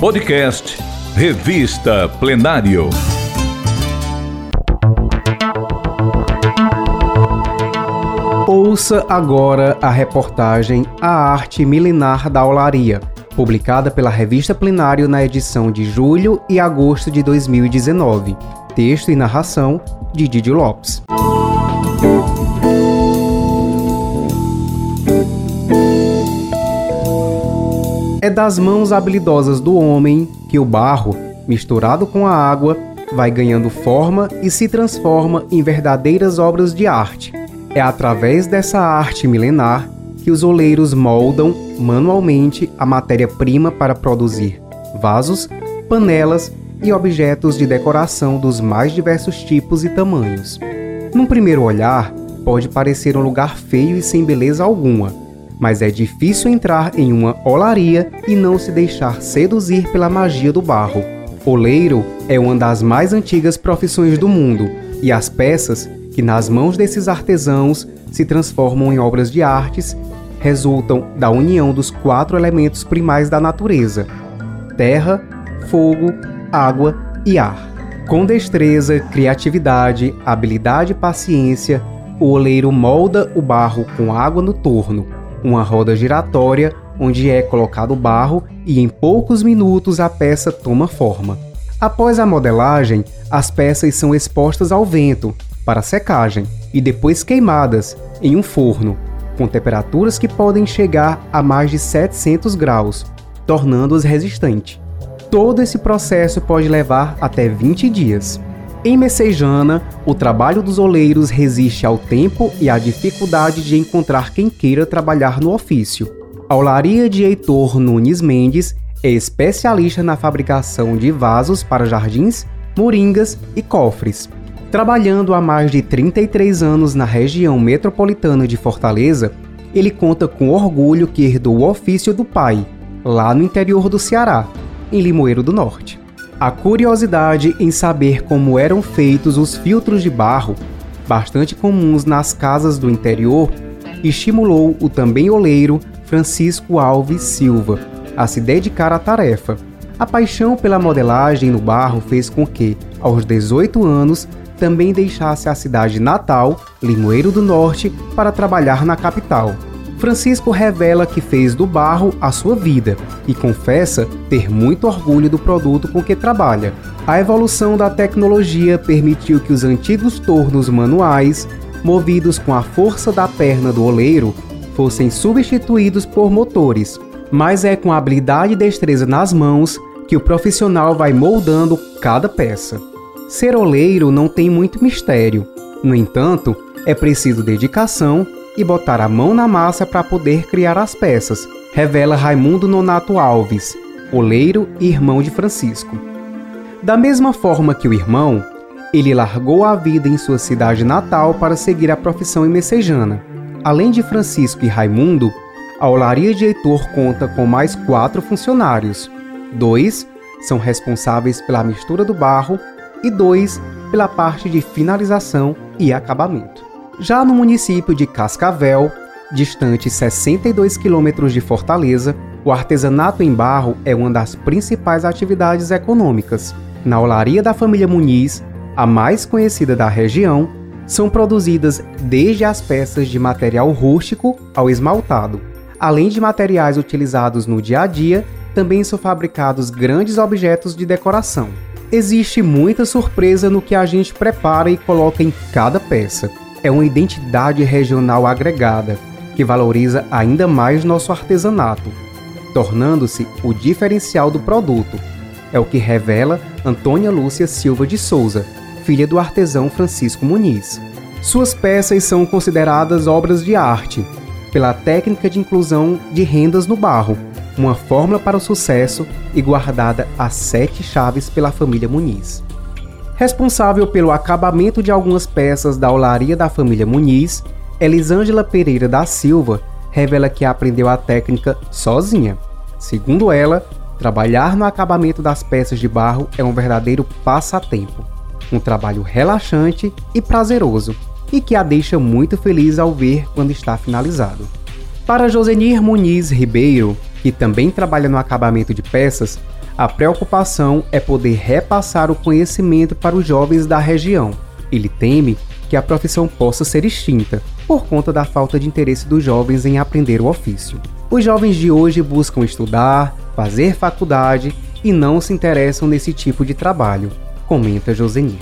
Podcast Revista Plenário. Ouça agora a reportagem A Arte Milenar da Olaria, publicada pela Revista Plenário na edição de julho e agosto de 2019. Texto e narração de Didio Lopes. É das mãos habilidosas do homem que o barro, misturado com a água, vai ganhando forma e se transforma em verdadeiras obras de arte. É através dessa arte milenar que os oleiros moldam manualmente a matéria-prima para produzir vasos, panelas e objetos de decoração dos mais diversos tipos e tamanhos. Num primeiro olhar, pode parecer um lugar feio e sem beleza alguma mas é difícil entrar em uma olaria e não se deixar seduzir pela magia do barro. Oleiro é uma das mais antigas profissões do mundo, e as peças, que nas mãos desses artesãos se transformam em obras de artes, resultam da união dos quatro elementos primais da natureza: terra, fogo, água e ar. Com destreza, criatividade, habilidade e paciência, o oleiro molda o barro com água no torno, uma roda giratória onde é colocado barro e em poucos minutos a peça toma forma. Após a modelagem, as peças são expostas ao vento para secagem e depois queimadas em um forno, com temperaturas que podem chegar a mais de 700 graus, tornando-as resistentes. Todo esse processo pode levar até 20 dias. Em Messejana, o trabalho dos oleiros resiste ao tempo e à dificuldade de encontrar quem queira trabalhar no ofício. A olaria de Heitor Nunes Mendes é especialista na fabricação de vasos para jardins, moringas e cofres. Trabalhando há mais de 33 anos na região metropolitana de Fortaleza, ele conta com orgulho que herdou o ofício do pai, lá no interior do Ceará, em Limoeiro do Norte. A curiosidade em saber como eram feitos os filtros de barro, bastante comuns nas casas do interior, estimulou o também oleiro Francisco Alves Silva a se dedicar à tarefa. A paixão pela modelagem no barro fez com que, aos 18 anos, também deixasse a cidade natal, Limoeiro do Norte, para trabalhar na capital. Francisco revela que fez do barro a sua vida e confessa ter muito orgulho do produto com que trabalha. A evolução da tecnologia permitiu que os antigos tornos manuais, movidos com a força da perna do oleiro, fossem substituídos por motores. Mas é com habilidade e destreza nas mãos que o profissional vai moldando cada peça. Ser oleiro não tem muito mistério. No entanto, é preciso dedicação e botar a mão na massa para poder criar as peças, revela Raimundo Nonato Alves, oleiro e irmão de Francisco. Da mesma forma que o irmão, ele largou a vida em sua cidade natal para seguir a profissão em Messejana. Além de Francisco e Raimundo, a olaria de Heitor conta com mais quatro funcionários. Dois são responsáveis pela mistura do barro e dois pela parte de finalização e acabamento. Já no município de Cascavel, distante 62 quilômetros de Fortaleza, o artesanato em barro é uma das principais atividades econômicas. Na olaria da família Muniz, a mais conhecida da região, são produzidas desde as peças de material rústico ao esmaltado. Além de materiais utilizados no dia a dia, também são fabricados grandes objetos de decoração. Existe muita surpresa no que a gente prepara e coloca em cada peça é uma identidade regional agregada que valoriza ainda mais nosso artesanato, tornando-se o diferencial do produto. É o que revela Antônia Lúcia Silva de Souza, filha do artesão Francisco Muniz. Suas peças são consideradas obras de arte pela técnica de inclusão de rendas no barro, uma fórmula para o sucesso e guardada a sete chaves pela família Muniz. Responsável pelo acabamento de algumas peças da olaria da família Muniz, Elisângela Pereira da Silva revela que aprendeu a técnica sozinha. Segundo ela, trabalhar no acabamento das peças de barro é um verdadeiro passatempo, um trabalho relaxante e prazeroso, e que a deixa muito feliz ao ver quando está finalizado. Para Josenir Muniz Ribeiro, que também trabalha no acabamento de peças, a preocupação é poder repassar o conhecimento para os jovens da região. Ele teme que a profissão possa ser extinta, por conta da falta de interesse dos jovens em aprender o ofício. Os jovens de hoje buscam estudar, fazer faculdade e não se interessam nesse tipo de trabalho, comenta Josenir.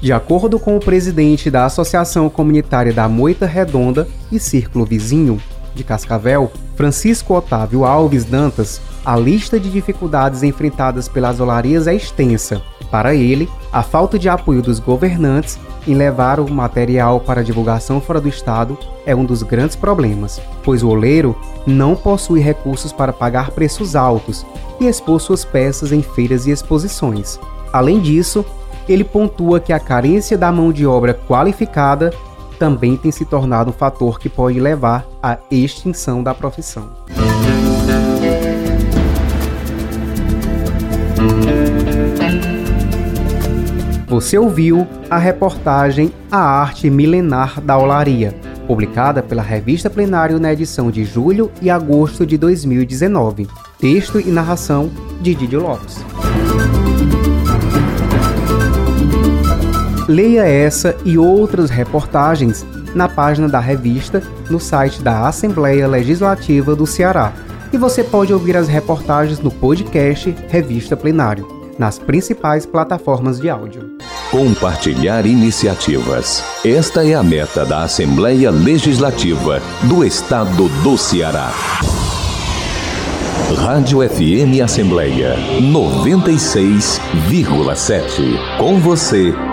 De acordo com o presidente da Associação Comunitária da Moita Redonda e Círculo Vizinho, de Cascavel, Francisco Otávio Alves Dantas, a lista de dificuldades enfrentadas pelas olarias é extensa. Para ele, a falta de apoio dos governantes em levar o material para divulgação fora do estado é um dos grandes problemas, pois o oleiro não possui recursos para pagar preços altos e expor suas peças em feiras e exposições. Além disso, ele pontua que a carência da mão de obra qualificada também tem se tornado um fator que pode levar à extinção da profissão. Você ouviu a reportagem A Arte Milenar da Olaria, publicada pela Revista Plenário na edição de julho e agosto de 2019. Texto e narração de Didio Lopes. Leia essa e outras reportagens na página da revista no site da Assembleia Legislativa do Ceará. E você pode ouvir as reportagens no podcast Revista Plenário, nas principais plataformas de áudio. Compartilhar iniciativas. Esta é a meta da Assembleia Legislativa do Estado do Ceará. Rádio FM Assembleia 96,7. Com você